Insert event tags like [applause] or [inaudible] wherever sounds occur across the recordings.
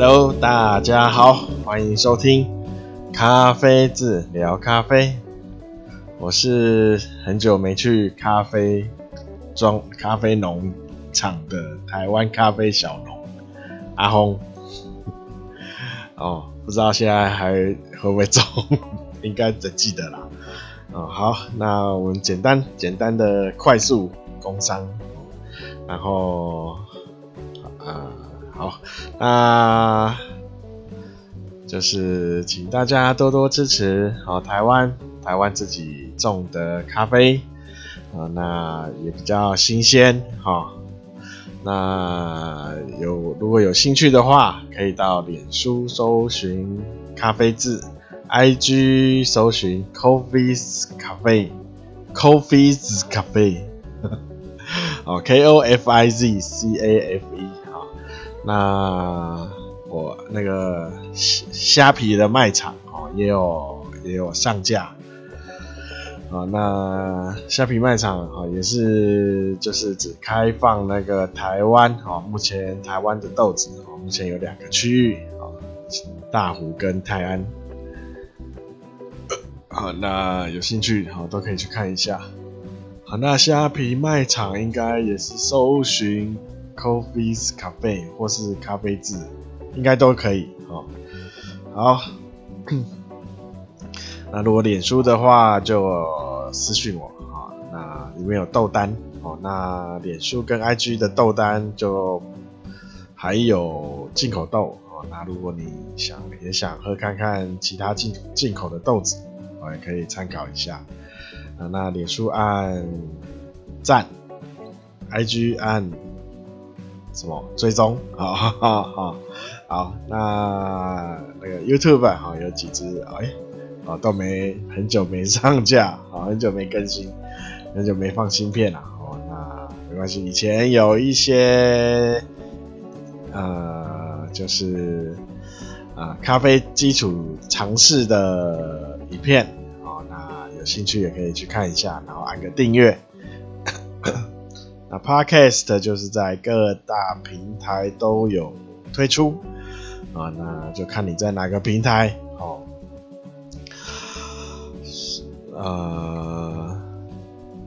Hello，大家好，欢迎收听咖啡志聊咖啡。我是很久没去咖啡庄、咖啡农场的台湾咖啡小农阿轰。哦，不知道现在还会不会中？[laughs] 应该只记得啦。哦，好，那我们简单简单的快速工商，然后、好，那就是请大家多多支持好台湾台湾自己种的咖啡啊，那也比较新鲜哈。那有如果有兴趣的话，可以到脸书搜寻咖啡志，IG 搜寻 Coffee's Cafe，Coffee's Cafe，哦，K O F I Z C A F E，那我那个虾皮的卖场哦，也有也有上架。啊，那虾皮卖场啊，也是就是只开放那个台湾啊，目前台湾的豆子啊，目前有两个区域啊，大湖跟泰安。好，[coughs] 那有兴趣好都可以去看一下。好，那虾皮卖场应该也是搜寻 Coffee's Cafe 或是咖啡志，应该都可以。好，好。那如果脸书的话，就私讯我啊。那里面有豆单哦。那脸书跟 IG 的豆单就还有进口豆哦。那如果你想也想喝看看其他进进口的豆子，我也可以参考一下。那脸书按赞，IG 按什么追踪？好好好，好。那那个 YouTube 啊，有几支哎。啊，都没很久没上架，啊，很久没更新，很久没放新片了，哦，那没关系，以前有一些，呃，就是啊、呃，咖啡基础尝试的影片，啊，那有兴趣也可以去看一下，然后按个订阅。那 Podcast 就是在各大平台都有推出，啊，那就看你在哪个平台哦。呃，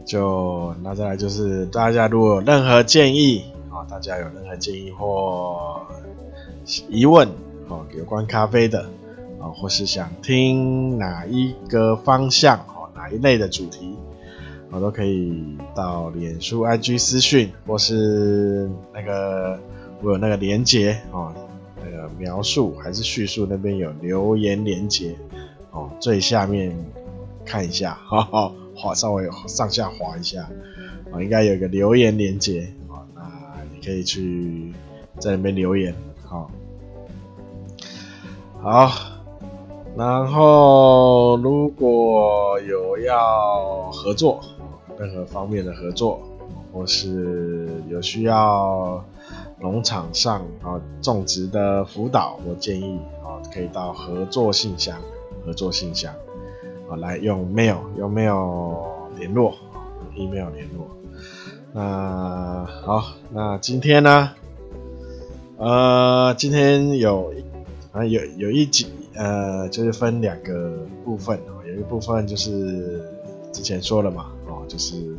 就那再来就是大家如果有任何建议啊，大家有任何建议或疑问啊，有关咖啡的啊，或是想听哪一个方向哦，哪一类的主题，我都可以到脸书 IG 私讯，或是那个我有那个连结哦，那个描述还是叙述那边有留言连结哦，最下面。看一下，[laughs] 哈哈，滑稍微上下滑一下，啊，应该有个留言连结，啊，那你可以去在那边留言，好，好，然后如果有要合作，任何方面的合作，或是有需要农场上啊种植的辅导，我建议啊可以到合作信箱，合作信箱啊。来用 mail 用 mail 联络用，email 联络。那好，那今天呢？呃，今天有啊有有一集呃，就是分两个部分哦。有一部分就是之前说了嘛，就是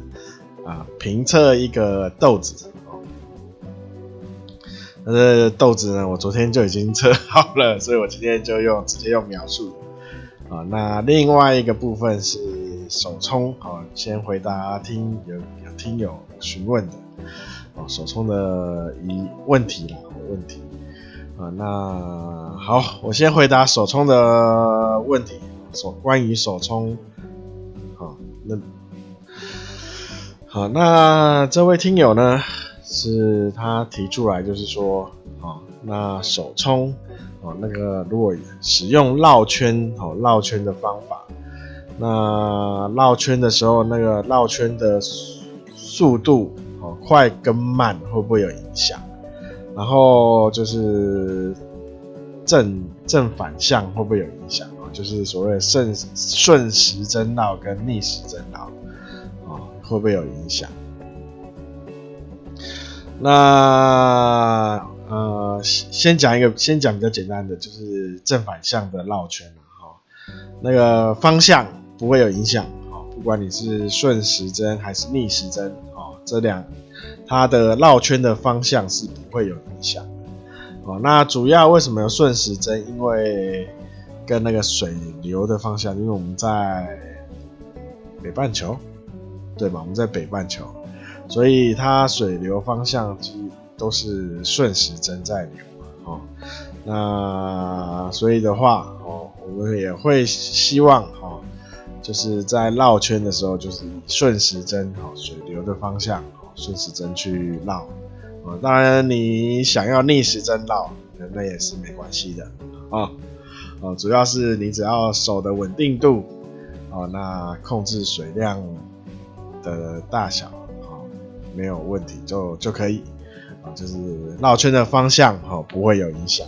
啊评测一个豆子哦。那这豆子呢，我昨天就已经测好了，所以我今天就用直接用描述。啊，那另外一个部分是手冲，好，先回答听有有听友询问的，哦，手冲的疑问题啦，问题，啊，那好，我先回答手冲的问题，手关于手冲，好，那好，那这位听友呢，是他提出来就是说，啊，那手冲。哦，那个如果使用绕圈哦，绕圈的方法，那绕圈的时候，那个绕圈的速度哦，快跟慢会不会有影响？然后就是正正反向会不会有影响？哦，就是所谓的顺顺时针绕跟逆时针绕，会不会有影响？那呃，先讲一个，先讲比较简单的，就是正反向的绕圈哈，那个方向不会有影响，哦不管你是顺时针还是逆时针，哦这两它的绕圈的方向是不会有影响，哦，那主要为什么要顺时针？因为跟那个水流的方向，因为我们在北半球，对吧？我们在北半球，所以它水流方向其实都是顺时针在流哦。那所以的话，哦，我们也会希望，哦，就是在绕圈的时候，就是以顺时针，哦，水流的方向，哦，顺时针去绕。哦，当然你想要逆时针绕，那也是没关系的，啊。哦，主要是你只要手的稳定度，哦，那控制水量的大小，哦，没有问题就就可以，啊，就是绕圈的方向，哦，不会有影响。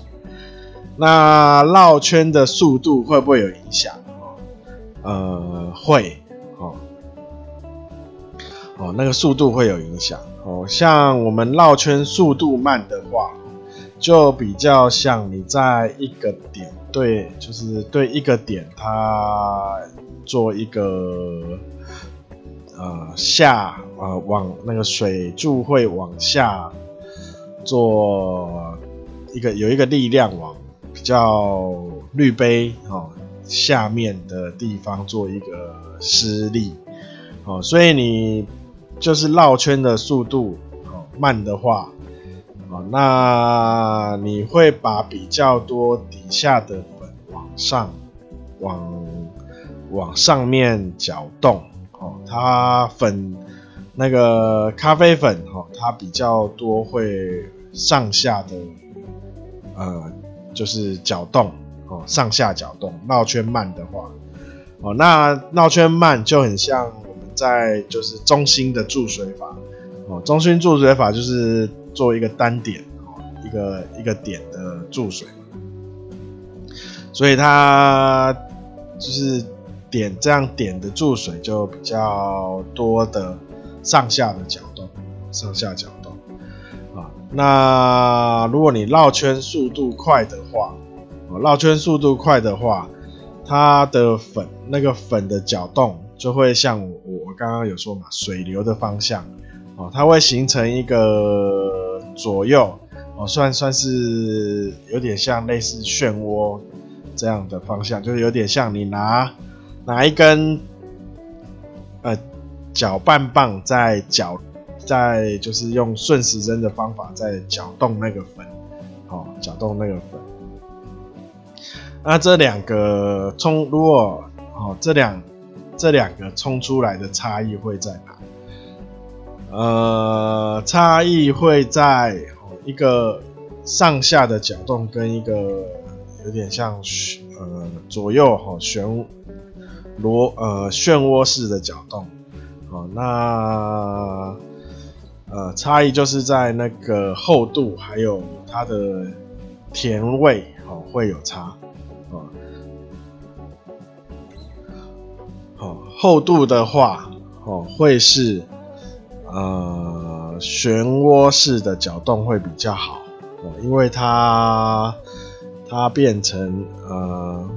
那绕圈的速度会不会有影响？哦，呃，会，哦，哦，那个速度会有影响。哦，像我们绕圈速度慢的话，就比较像你在一个点。对，就是对一个点，它做一个呃下呃往那个水柱会往下做一个有一个力量往比较滤杯哦下面的地方做一个施力哦，所以你就是绕圈的速度哦慢的话哦。那你会把比较多底下的粉往上，往往上面搅动哦。它粉那个咖啡粉哦，它比较多会上下的呃，就是搅动哦，上下搅动。绕圈慢的话哦，那绕圈慢就很像我们在就是中心的注水法哦，中心注水法就是。做一个单点哦，一个一个点的注水，所以它就是点这样点的注水就比较多的上下的搅动，上下搅动啊。那如果你绕圈速度快的话，绕圈速度快的话，它的粉那个粉的搅动就会像我我刚刚有说嘛，水流的方向哦，它会形成一个。左右哦，算算是有点像类似漩涡这样的方向，就是有点像你拿拿一根呃搅拌棒在搅，在就是用顺时针的方法在搅动那个粉，哦，搅动那个粉。那这两个冲，如果哦这两这两个冲出来的差异会在哪？呃，差异会在一个上下的搅动跟一个有点像呃左右哈旋螺呃漩涡式的搅动，哦，那呃差异就是在那个厚度还有它的甜味哦会有差，哦，好厚度的话哦会是。呃，漩涡式的搅动会比较好，因为它它变成呃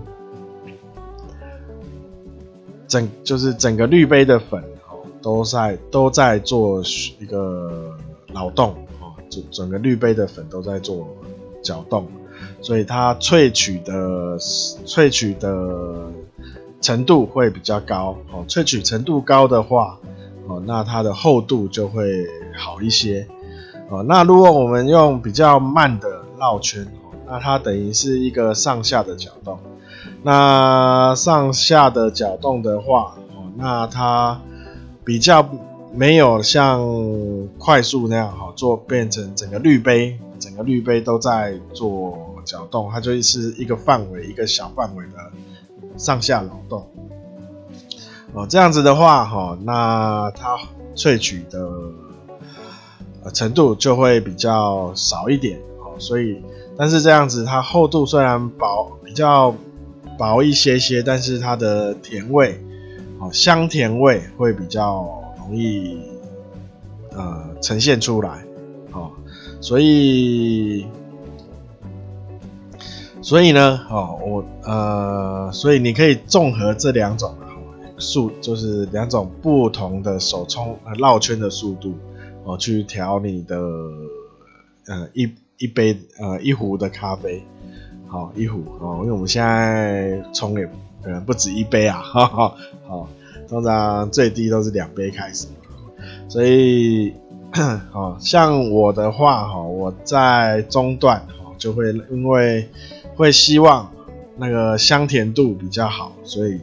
整就是整个滤杯的粉哦都在都在做一个劳动哦，整整个滤杯的粉都在做搅动，所以它萃取的萃取的程度会比较高哦，萃取程度高的话。哦，那它的厚度就会好一些。哦，那如果我们用比较慢的绕圈，哦，那它等于是一个上下的搅动。那上下的搅动的话，哦，那它比较没有像快速那样，哈，做变成整个滤杯，整个滤杯都在做搅动，它就是一个范围，一个小范围的上下劳动。哦，这样子的话，哈，那它萃取的程度就会比较少一点，哦，所以，但是这样子它厚度虽然薄，比较薄一些些，但是它的甜味，哦，香甜味会比较容易呃呈现出来，哦，所以所以呢，哦，我呃，所以你可以综合这两种速，就是两种不同的手冲绕圈的速度哦，去调你的呃一一杯呃一壶的咖啡，好一壶哦，因为我们现在冲也可能不止一杯啊，哈哈，好，通常最低都是两杯开始，所以，好像我的话哈，我在中段哦就会因为。会希望那个香甜度比较好，所以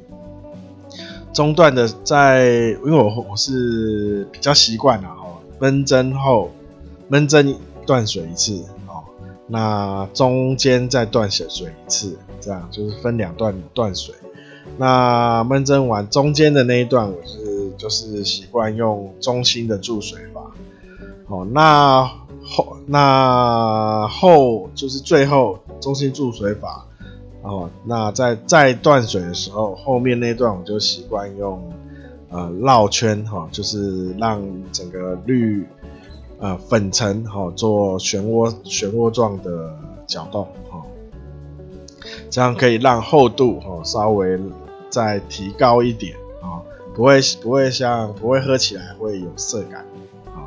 中段的在，因为我我是比较习惯了哦，闷蒸后闷蒸断水一次，那中间再断水水一次，这样就是分两段断水。那闷蒸完中间的那一段，我是就是习惯用中心的注水法。哦，那后那后就是最后。中心注水法，哦，那在在断水的时候，后面那段我就习惯用呃绕圈哈、哦，就是让整个滤呃粉尘哈、哦、做漩涡漩涡状的搅动哈、哦，这样可以让厚度哈、哦、稍微再提高一点啊、哦，不会不会像不会喝起来会有涩感啊、哦。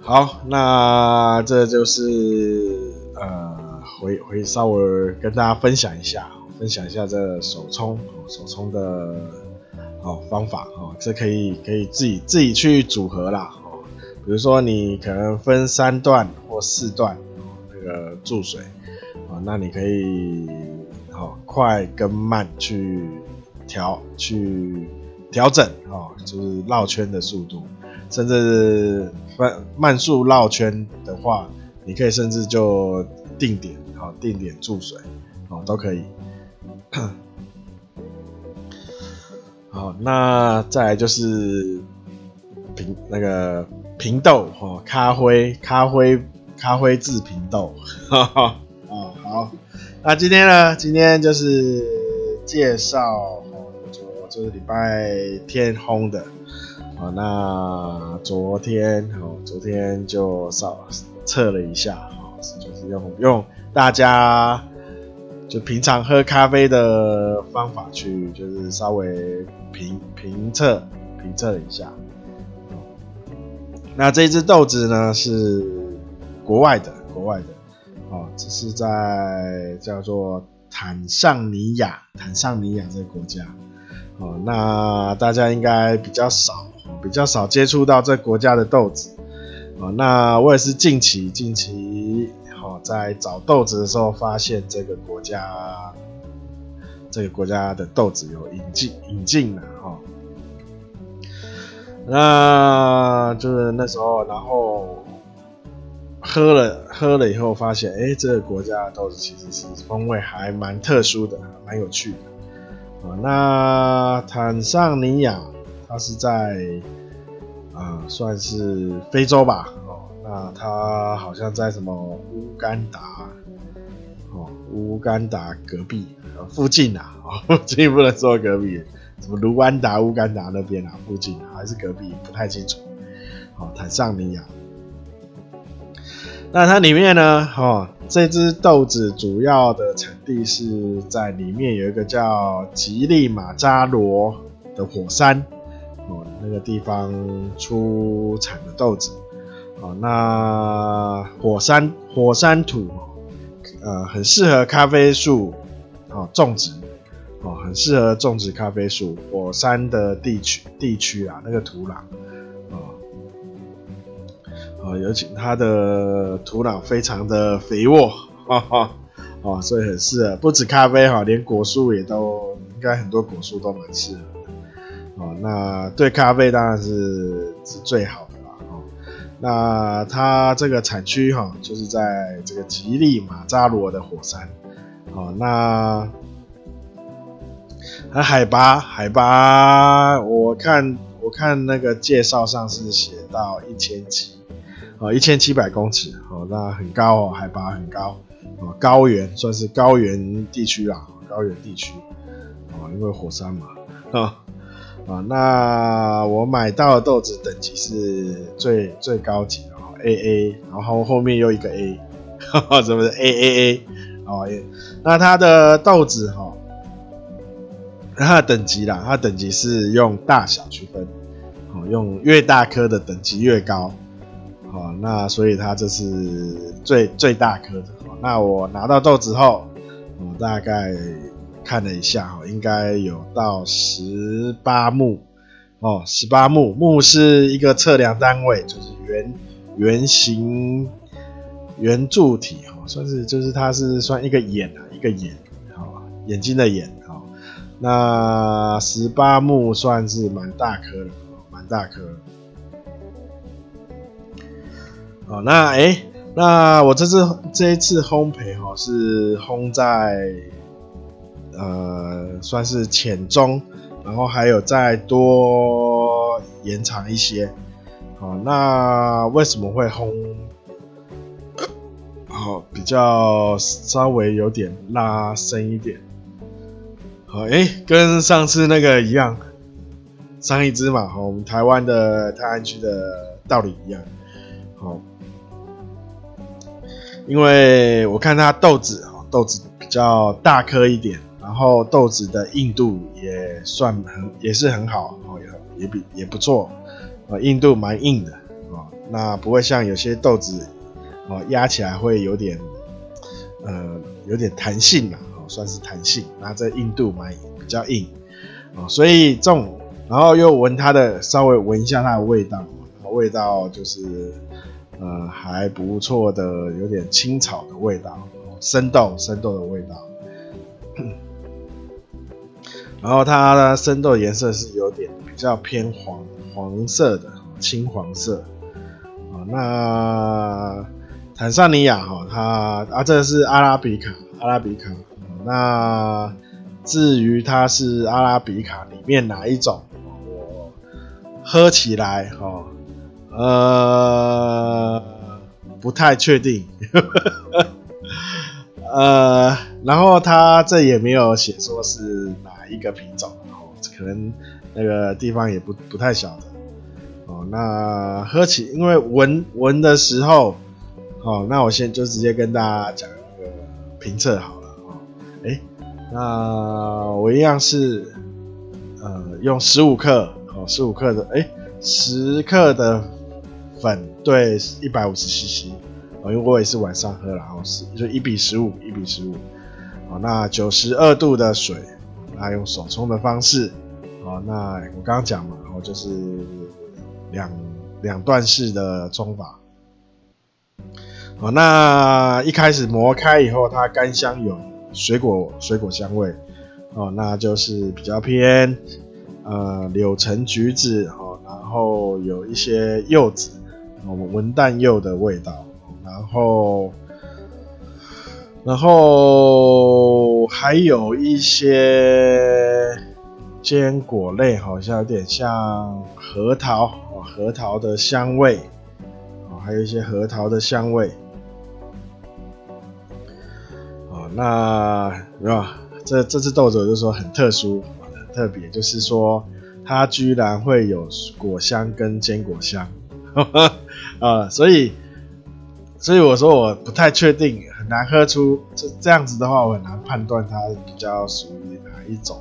好，那这就是。呃，回回稍微跟大家分享一下，分享一下这手冲手冲的哦方法哦，这可以可以自己自己去组合啦。比如说你可能分三段或四段，那个注水啊，那你可以哦快跟慢去调去调整哦，就是绕圈的速度，甚至慢慢速绕圈的话。你可以甚至就定点，好定点注水，哦都可以。[coughs] 好，那再来就是平那个平豆，哦咖啡咖啡咖啡制平豆，哈哈啊好，那今天呢，今天就是介绍哦，就就是礼拜天烘的，哦那昨天哦昨天就少。测了一下，啊就是用用大家就平常喝咖啡的方法去，就是稍微评评测评测一下。那这只豆子呢是国外的，国外的，哦，这是在叫做坦桑尼亚，坦桑尼亚这个国家，哦，那大家应该比较少，比较少接触到这国家的豆子。哦，那我也是近期近期哦在找豆子的时候，发现这个国家这个国家的豆子有引进引进了。那就是那时候，然后喝了喝了以后，发现哎，这个国家的豆子其实是风味还蛮特殊的，蛮有趣的。啊，那坦桑尼亚它是在。啊、算是非洲吧，哦，那他好像在什么乌干达，哦，乌干达隔壁，附近啊，哦，这不能说隔壁，什么卢安达、乌干达那边啊，附近还是隔壁，不太清楚。哦，坦桑尼亚，那它里面呢，哦，这支豆子主要的产地是在里面有一个叫吉利马扎罗的火山。哦，那个地方出产的豆子，哦，那火山火山土，呃，很适合咖啡树，哦，种植，哦，很适合种植咖啡树。火山的地区地区啊，那个土壤，哦，哦，尤其它的土壤非常的肥沃，哈哈，哦，所以很适合，不止咖啡哈，连果树也都，应该很多果树都蛮适合的。哦，那对咖啡当然是是最好的啦。哦，那它这个产区哈，就是在这个吉利马扎罗的火山。哦，那它海拔海拔，我看我看那个介绍上是写到一千七，哦，一千七百公尺。哦，那很高哦，海拔很高。哦，高原算是高原地区啦，高原地区。哦，因为火山嘛。哦啊，那我买到的豆子等级是最最高级的 A A，然后后面又一个 A，哈哈，是不是 A A A？哦，那它的豆子哈，它的等级啦，它的等级是用大小区分，哦，用越大颗的等级越高，好，那所以它这是最最大颗的。那我拿到豆子后，我大概看了一下，哈，应该有到十八目，哦，十八目，目是一个测量单位，就是圆圆形圆柱体。算是就是它是算一个眼啊，一个眼，好，眼睛的眼，那十八目算是蛮大颗的，蛮大颗。哦，那哎、那我这次这一次烘焙哈是烘在呃算是浅中，然后还有再多延长一些。好，那为什么会烘？好，比较稍微有点拉深一点。好，哎、跟上次那个一样，上一支嘛，好，我们台湾的泰安区的道理一样。好，因为我看它豆子，豆子比较大颗一点，然后豆子的硬度也算很，也是很好，哦，也也比也不错，啊，硬度蛮硬的，啊，那不会像有些豆子。哦，压起来会有点，呃，有点弹性嘛，算是弹性。那这硬度蛮比较硬，哦，所以这种，然后又闻它的，稍微闻一下它的味道，味道就是，呃，还不错的，有点青草的味道，生豆生豆的味道。[coughs] 然后它的生豆颜色是有点比较偏黄黄色的，青黄色。啊，那。坦桑尼亚哈，它啊，这是阿拉比卡，阿拉比卡。那至于它是阿拉比卡里面哪一种，我喝起来哈，呃，不太确定。[laughs] 呃，然后它这也没有写说是哪一个品种，哦，可能那个地方也不不太晓得。哦，那喝起，因为闻闻的时候。哦，那我先就直接跟大家讲一个评测好。哎，那我一样是呃用十五克哦，十五克的哎十克的粉对一百五十 CC 哦，因为我也是晚上喝，然后是就一比十五一比十五。哦，那九十二度的水，那用手冲的方式。哦，那我刚刚讲嘛，然后就是两两段式的冲法。哦，那一开始磨开以后，它干香有水果水果香味，哦，那就是比较偏呃柳橙橘子，哦，然后有一些柚子，我们文旦柚的味道，然后然后还有一些坚果类，好像有点像核桃，哦，核桃的香味，哦，还有一些核桃的香味。那是吧？这这只豆子我就说很特殊，很特别，就是说它居然会有果香跟坚果香，[laughs] 啊，所以所以我说我不太确定，很难喝出这这样子的话，我很难判断它比较属于哪一种，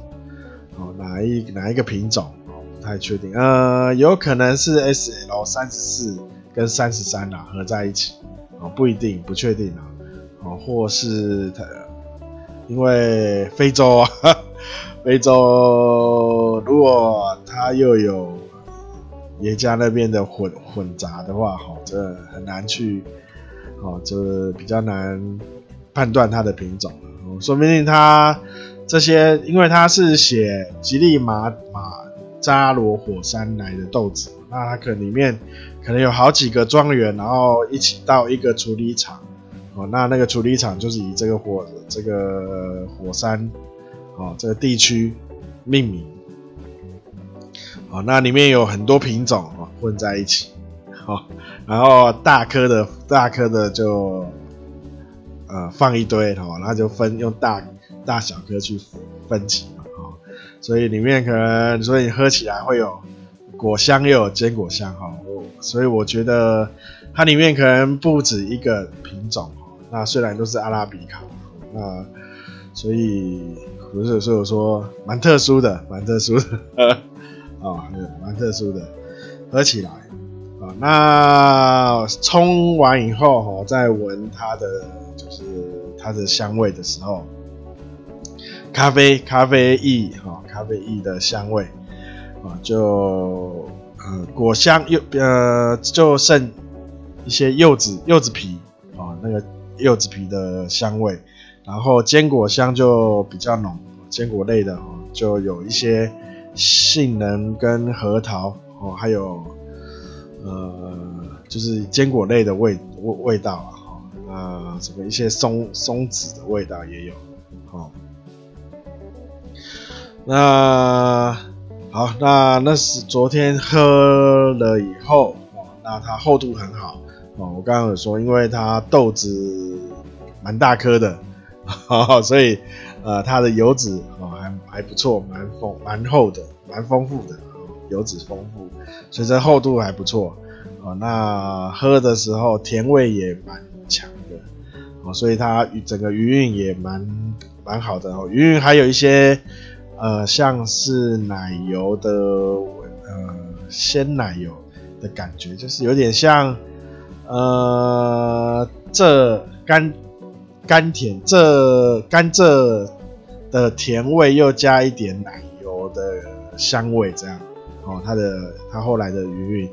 哦，哪一哪一个品种，哦，不太确定，呃，有可能是 S L 三十四跟三十三啦合在一起，哦，不一定，不确定啊，哦，或是它。因为非洲啊，非洲如果它又有耶加那边的混混杂的话，哈，这很难去，哦，这比较难判断它的品种，说不定它这些，因为它是写吉利马马扎罗火山来的豆子，那它可能里面可能有好几个庄园，然后一起到一个处理厂。哦，那那个处理厂就是以这个火这个火山，哦，这个地区命名。哦，那里面有很多品种哦混在一起，哦，然后大颗的大颗的就呃放一堆，哦，然后就分用大大小颗去分级嘛，哦，所以里面可能所以你喝起来会有果香又有坚果香，哈，哦，所以我觉得它里面可能不止一个品种。那虽然都是阿拉比卡，那所以不是，所以我说蛮特殊的，蛮特殊的，啊，蛮特殊的，喝起来啊，那冲完以后哈，再闻它的就是它的香味的时候，咖啡咖啡液哈，咖啡液的香味啊，就呃果香又呃就剩一些柚子柚子皮啊，那个柚子皮的香味。然后坚果香就比较浓，坚果类的哦，就有一些杏仁跟核桃哦，还有呃，就是坚果类的味味味道啊，那，什么一些松松子的味道也有，哦。那好，那那是昨天喝了以后哦，那它厚度很好哦，我刚刚有说，因为它豆子蛮大颗的。好，[laughs] 所以呃，它的油脂哦还还不错，蛮丰蛮厚的，蛮丰富的，油脂丰富，所以这厚度还不错哦。那喝的时候甜味也蛮强的哦，所以它整个余韵也蛮蛮好的哦。余韵还有一些呃，像是奶油的呃鲜奶油的感觉，就是有点像呃这甘。甘甜，这甘蔗的甜味又加一点奶油的香味，这样哦，它的它后来的余韵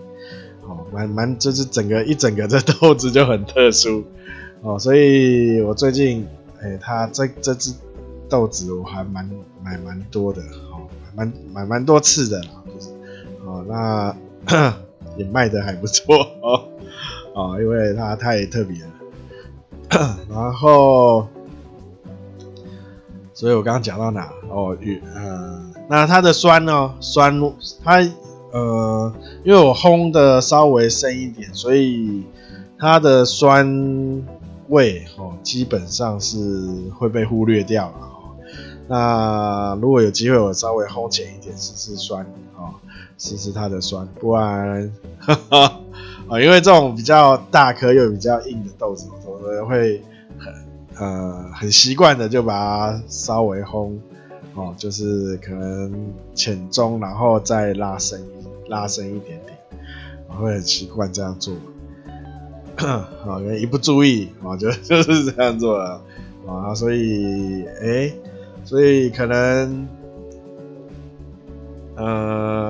哦，蛮蛮就是整个一整个这豆子就很特殊哦，所以我最近哎、它这这只豆子我还蛮买蛮多的哦，蛮买蛮多次的啦，就是哦，那 [coughs] 也卖得还不错哦，哦，因为它太特别了。[coughs] 然后，所以我刚刚讲到哪？哦，与呃，那它的酸呢？酸，它呃，因为我烘的稍微深一点，所以它的酸味哦，基本上是会被忽略掉了。那如果有机会，我稍微烘浅一点试试酸哦，试试它的酸，不然，哈哈。啊，因为这种比较大颗又比较硬的豆子，我会很呃很习惯的就把它稍微烘哦，就是可能浅中，然后再拉深拉深一点点，我会很习惯这样做。好，[clears throat] 因为一不注意啊，就 [laughs] 就是这样做了啊，所以哎，所以可能呃。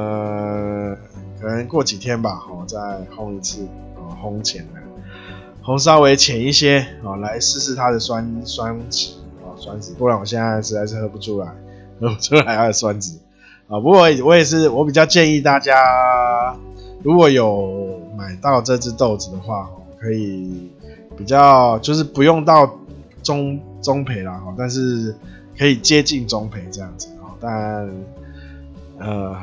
可能过几天吧，哦，再烘一次，哦，烘浅了，烘稍微浅一些，哦，来试试它的酸酸质，哦，酸质，不然我现在实在是喝不出来，[laughs] 喝不出来它的酸质，啊，不过我也是，我比较建议大家，如果有买到这只豆子的话，可以比较就是不用到中中培啦，但是可以接近中培这样子，但呃。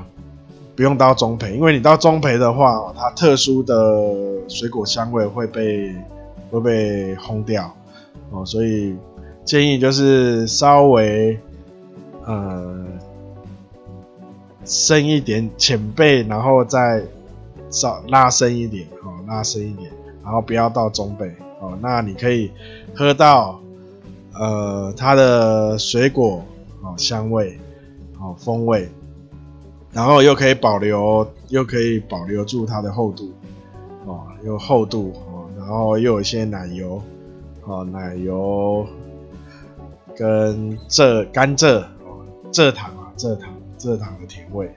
不用到中培，因为你到中培的话，它特殊的水果香味会被会被烘掉哦，所以建议就是稍微呃深一点浅焙，然后再稍拉深一点哦，拉深一点，然后不要到中焙哦，那你可以喝到呃它的水果哦香味哦风味。然后又可以保留，又可以保留住它的厚度，哦，又厚度哦，然后又有一些奶油，哦，奶油跟蔗甘蔗哦，蔗糖啊，蔗糖蔗糖的甜味，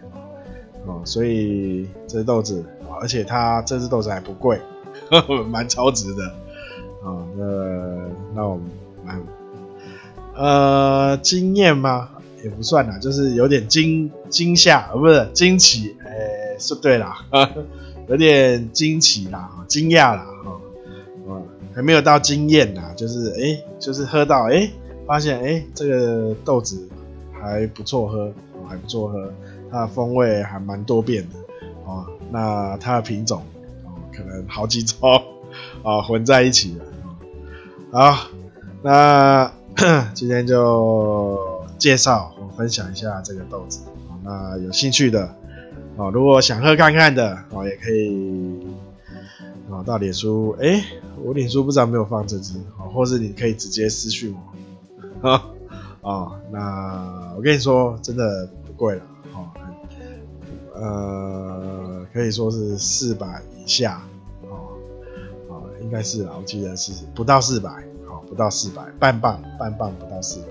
哦，所以这豆子，而且它这支豆子还不贵，[laughs] 蛮超值的，啊，那那我们蛮呃惊艳吗？也不算啦，就是有点惊惊吓，不是惊奇，哎、欸，是对啦，[laughs] 有点惊奇啦，惊讶啦，哈，还没有到惊艳啦，就是哎、就是喝到哎、发现哎、这个豆子还不错喝，还不错喝，它的风味还蛮多变的，哦，那它的品种哦，可能好几种啊 [laughs] 混在一起了，好，那 [coughs] 今天就。介绍分享一下这个豆子，那有兴趣的哦，如果想喝看看的哦，也可以哦到脸书，哎，我脸书不知道没有放这支哦，或是你可以直接私讯我哦，那我跟你说，真的不贵了，哦，呃，可以说是四百以下，哦，哦，应该是啦，我记得是不到四百，好，不到四百，半磅，半磅不到四百，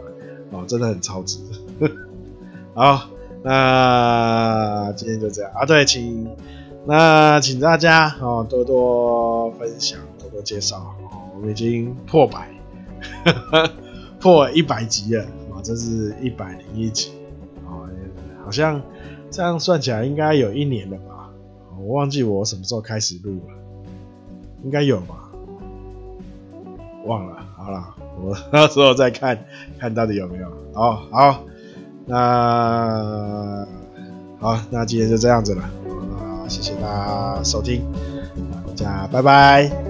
哦，真的很超值。[laughs] 好，那今天就这样啊，对，请那请大家哦多多分享，多多介绍，哦，我们已经破百，[laughs] 破一百集了啊。这是一百零一集，哦，好像这样算起来应该有一年了吧？我忘记我什么时候开始录了，应该有吧？忘了，好了，[laughs] 我到时候再看看到底有没有。哦，好，那好，那今天就这样子了，啊，谢谢大家收听，大家拜拜。